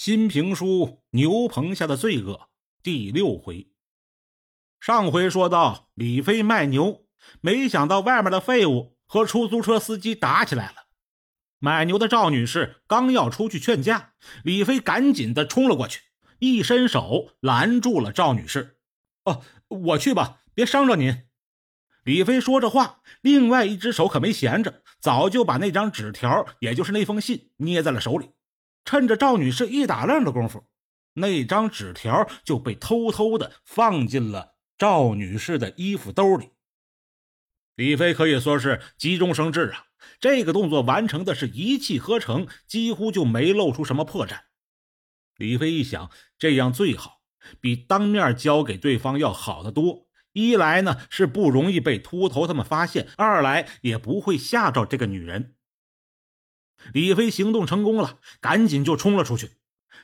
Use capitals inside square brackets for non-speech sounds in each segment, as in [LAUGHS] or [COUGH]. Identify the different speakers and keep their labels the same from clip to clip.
Speaker 1: 新评书《牛棚下的罪恶》第六回。上回说到，李飞卖牛，没想到外面的废物和出租车司机打起来了。买牛的赵女士刚要出去劝架，李飞赶紧的冲了过去，一伸手拦住了赵女士。“哦，我去吧，别伤着您。”李飞说着话，另外一只手可没闲着，早就把那张纸条，也就是那封信，捏在了手里。趁着赵女士一打愣的功夫，那张纸条就被偷偷的放进了赵女士的衣服兜里。李飞可以说是急中生智啊，这个动作完成的是一气呵成，几乎就没露出什么破绽。李飞一想，这样最好，比当面交给对方要好得多。一来呢是不容易被秃头他们发现，二来也不会吓着这个女人。李飞行动成功了，赶紧就冲了出去。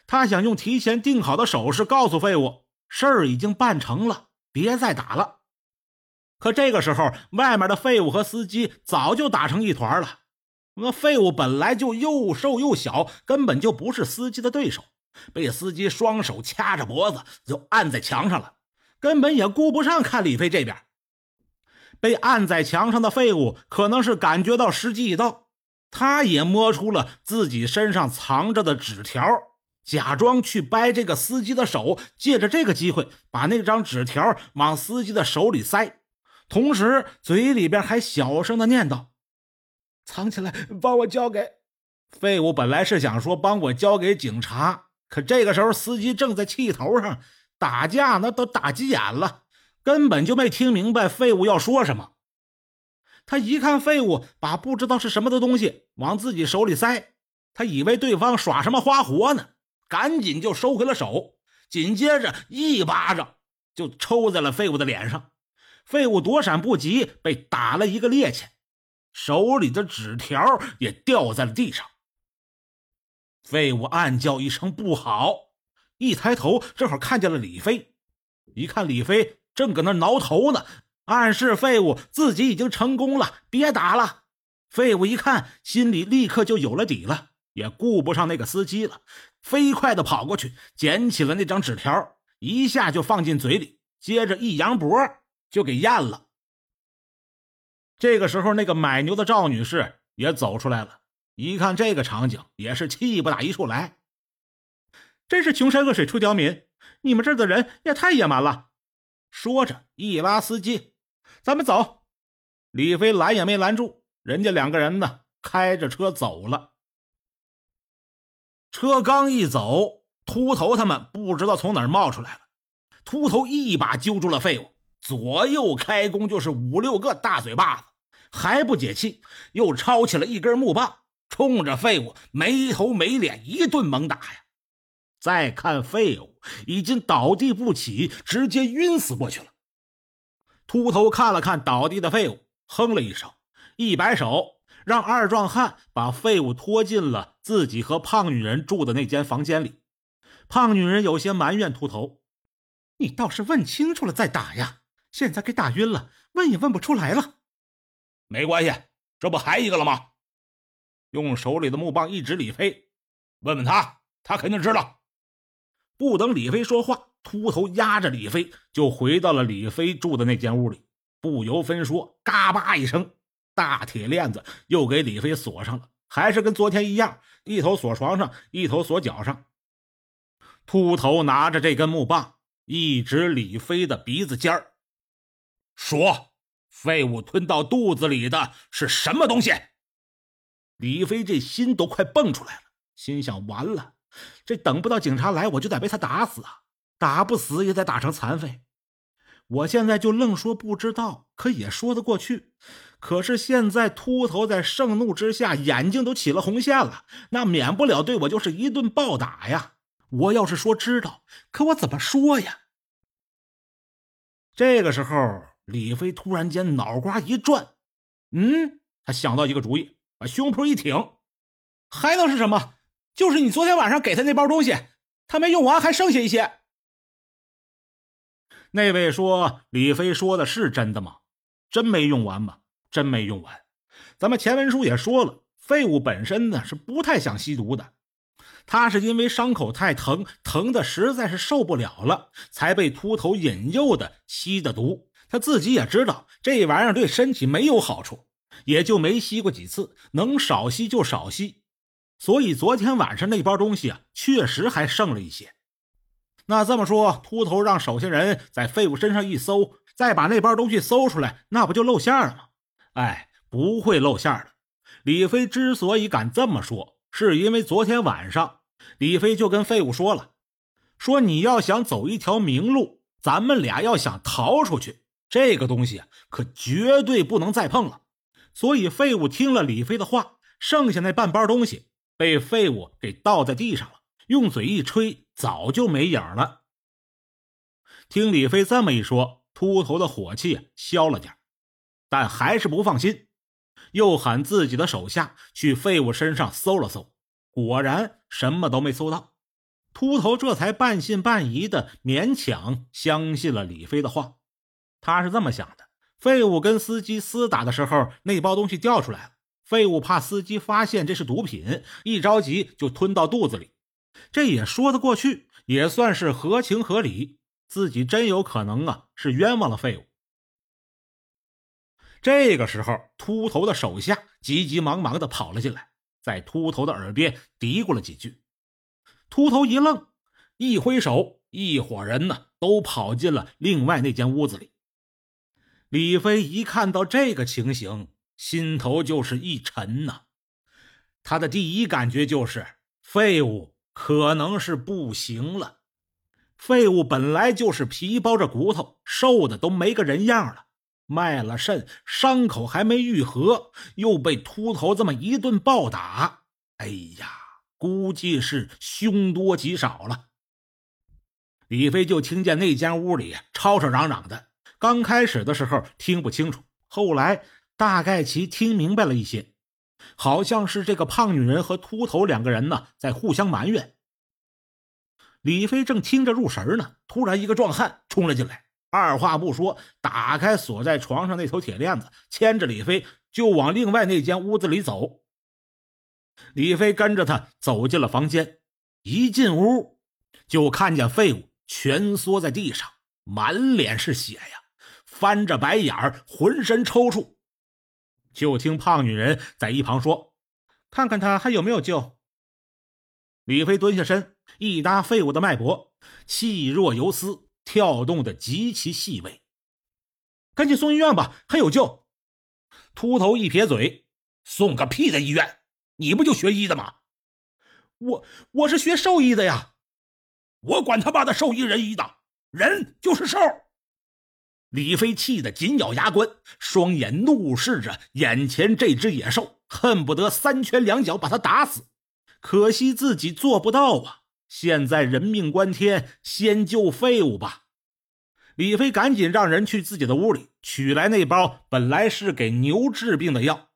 Speaker 1: 他想用提前定好的手势告诉废物，事儿已经办成了，别再打了。可这个时候，外面的废物和司机早就打成一团了。那废物本来就又瘦又小，根本就不是司机的对手，被司机双手掐着脖子就按在墙上了，根本也顾不上看李飞这边。被按在墙上的废物可能是感觉到时机已到。他也摸出了自己身上藏着的纸条，假装去掰这个司机的手，借着这个机会把那张纸条往司机的手里塞，同时嘴里边还小声的念叨：“藏起来，帮我交给……”废物本来是想说帮我交给警察，可这个时候司机正在气头上，打架那都打急眼了，根本就没听明白废物要说什么。他一看废物把不知道是什么的东西往自己手里塞，他以为对方耍什么花活呢，赶紧就收回了手，紧接着一巴掌就抽在了废物的脸上，废物躲闪不及，被打了一个趔趄，手里的纸条也掉在了地上。废物暗叫一声不好，一抬头正好看见了李飞，一看李飞正搁那挠头呢。暗示废物自己已经成功了，别打了。废物一看，心里立刻就有了底了，也顾不上那个司机了，飞快的跑过去，捡起了那张纸条，一下就放进嘴里，接着一扬脖就给咽了。这个时候，那个买牛的赵女士也走出来了，一看这个场景，也是气不打一处来。真是穷山恶水出刁民，你们这儿的人也太野蛮了。说着，一拉司机。咱们走，李飞拦也没拦住，人家两个人呢，开着车走了。车刚一走，秃头他们不知道从哪儿冒出来了，秃头一把揪住了废物，左右开弓就是五六个大嘴巴子，还不解气，又抄起了一根木棒，冲着废物没头没脸一顿猛打呀！再看废物已经倒地不起，直接晕死过去了。秃头看了看倒地的废物，哼了一声，一摆手，让二壮汉把废物拖进了自己和胖女人住的那间房间里。胖女人有些埋怨秃头：“你倒是问清楚了再打呀，现在给打晕了，问也问不出来了。”没关系，这不还一个了吗？用手里的木棒一指李飞：“问问他，他肯定知道。”不等李飞说话。秃头压着李飞就回到了李飞住的那间屋里，不由分说，嘎巴一声，大铁链子又给李飞锁上了，还是跟昨天一样，一头锁床上，一头锁脚上。秃头拿着这根木棒，一指李飞的鼻子尖儿，说：“废物吞到肚子里的是什么东西？”李飞这心都快蹦出来了，心想：完了，这等不到警察来，我就得被他打死啊！打不死也得打成残废，我现在就愣说不知道，可也说得过去。可是现在秃头在盛怒之下，眼睛都起了红线了，那免不了对我就是一顿暴打呀！我要是说知道，可我怎么说呀？这个时候，李飞突然间脑瓜一转，嗯，他想到一个主意，把胸脯一挺，还能是什么？就是你昨天晚上给他那包东西，他没用完，还剩下一些。那位说：“李飞说的是真的吗？真没用完吗？真没用完。咱们前文书也说了，废物本身呢是不太想吸毒的。他是因为伤口太疼，疼的实在是受不了了，才被秃头引诱的吸的毒。他自己也知道这玩意儿对身体没有好处，也就没吸过几次，能少吸就少吸。所以昨天晚上那包东西啊，确实还剩了一些。那这么说，秃头让手下人在废物身上一搜，再把那包东西搜出来，那不就露馅了吗？哎，不会露馅的。李飞之所以敢这么说，是因为昨天晚上李飞就跟废物说了，说你要想走一条明路，咱们俩要想逃出去。这个东西可绝对不能再碰了，所以废物听了李飞的话，剩下那半包东西被废物给倒在地上了，用嘴一吹，早就没影了。听李飞这么一说，秃头的火气消了点，但还是不放心，又喊自己的手下去废物身上搜了搜，果然什么都没搜到。秃头这才半信半疑的勉强相信了李飞的话。他是这么想的：废物跟司机厮打的时候，那包东西掉出来了。废物怕司机发现这是毒品，一着急就吞到肚子里。这也说得过去，也算是合情合理。自己真有可能啊，是冤枉了废物。这个时候，秃头的手下急急忙忙的跑了进来，在秃头的耳边嘀咕了几句。秃头一愣，一挥手，一伙人呢都跑进了另外那间屋子里。李飞一看到这个情形，心头就是一沉呐。他的第一感觉就是废物可能是不行了。废物本来就是皮包着骨头，瘦的都没个人样了，卖了肾，伤口还没愈合，又被秃头这么一顿暴打，哎呀，估计是凶多吉少了。李飞就听见那间屋里吵吵嚷嚷的。刚开始的时候听不清楚，后来大概其听明白了一些，好像是这个胖女人和秃头两个人呢在互相埋怨。李飞正听着入神呢，突然一个壮汉冲了进来，二话不说，打开锁在床上那头铁链子，牵着李飞就往另外那间屋子里走。李飞跟着他走进了房间，一进屋就看见废物蜷缩在地上，满脸是血呀。翻着白眼儿，浑身抽搐，就听胖女人在一旁说：“看看他还有没有救。”李飞蹲下身，一搭废物的脉搏，气若游丝，跳动的极其细微。赶紧送医院吧，还有救。秃头一撇嘴：“送个屁的医院！你不就学医的吗？我我是学兽医的呀！我管他妈的兽医人医的，人就是兽。”李飞气得紧咬牙关，双眼怒视着眼前这只野兽，恨不得三拳两脚把他打死。可惜自己做不到啊！现在人命关天，先救废物吧。李飞赶紧让人去自己的屋里取来那包本来是给牛治病的药，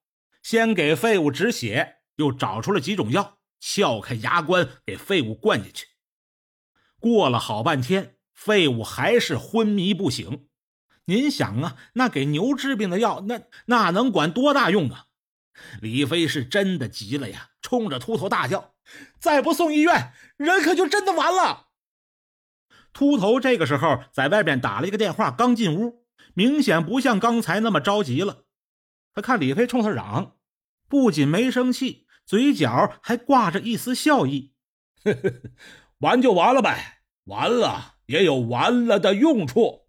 Speaker 1: 先给废物止血，又找出了几种药，撬开牙关给废物灌进去。过了好半天，废物还是昏迷不醒。您想啊，那给牛治病的药，那那能管多大用啊？李飞是真的急了呀，冲着秃头大叫：“再不送医院，人可就真的完了！”秃头这个时候在外边打了一个电话，刚进屋，明显不像刚才那么着急了。他看李飞冲他嚷，不仅没生气，嘴角还挂着一丝笑意：“呵 [LAUGHS] 呵完就完了呗，完了也有完了的用处。”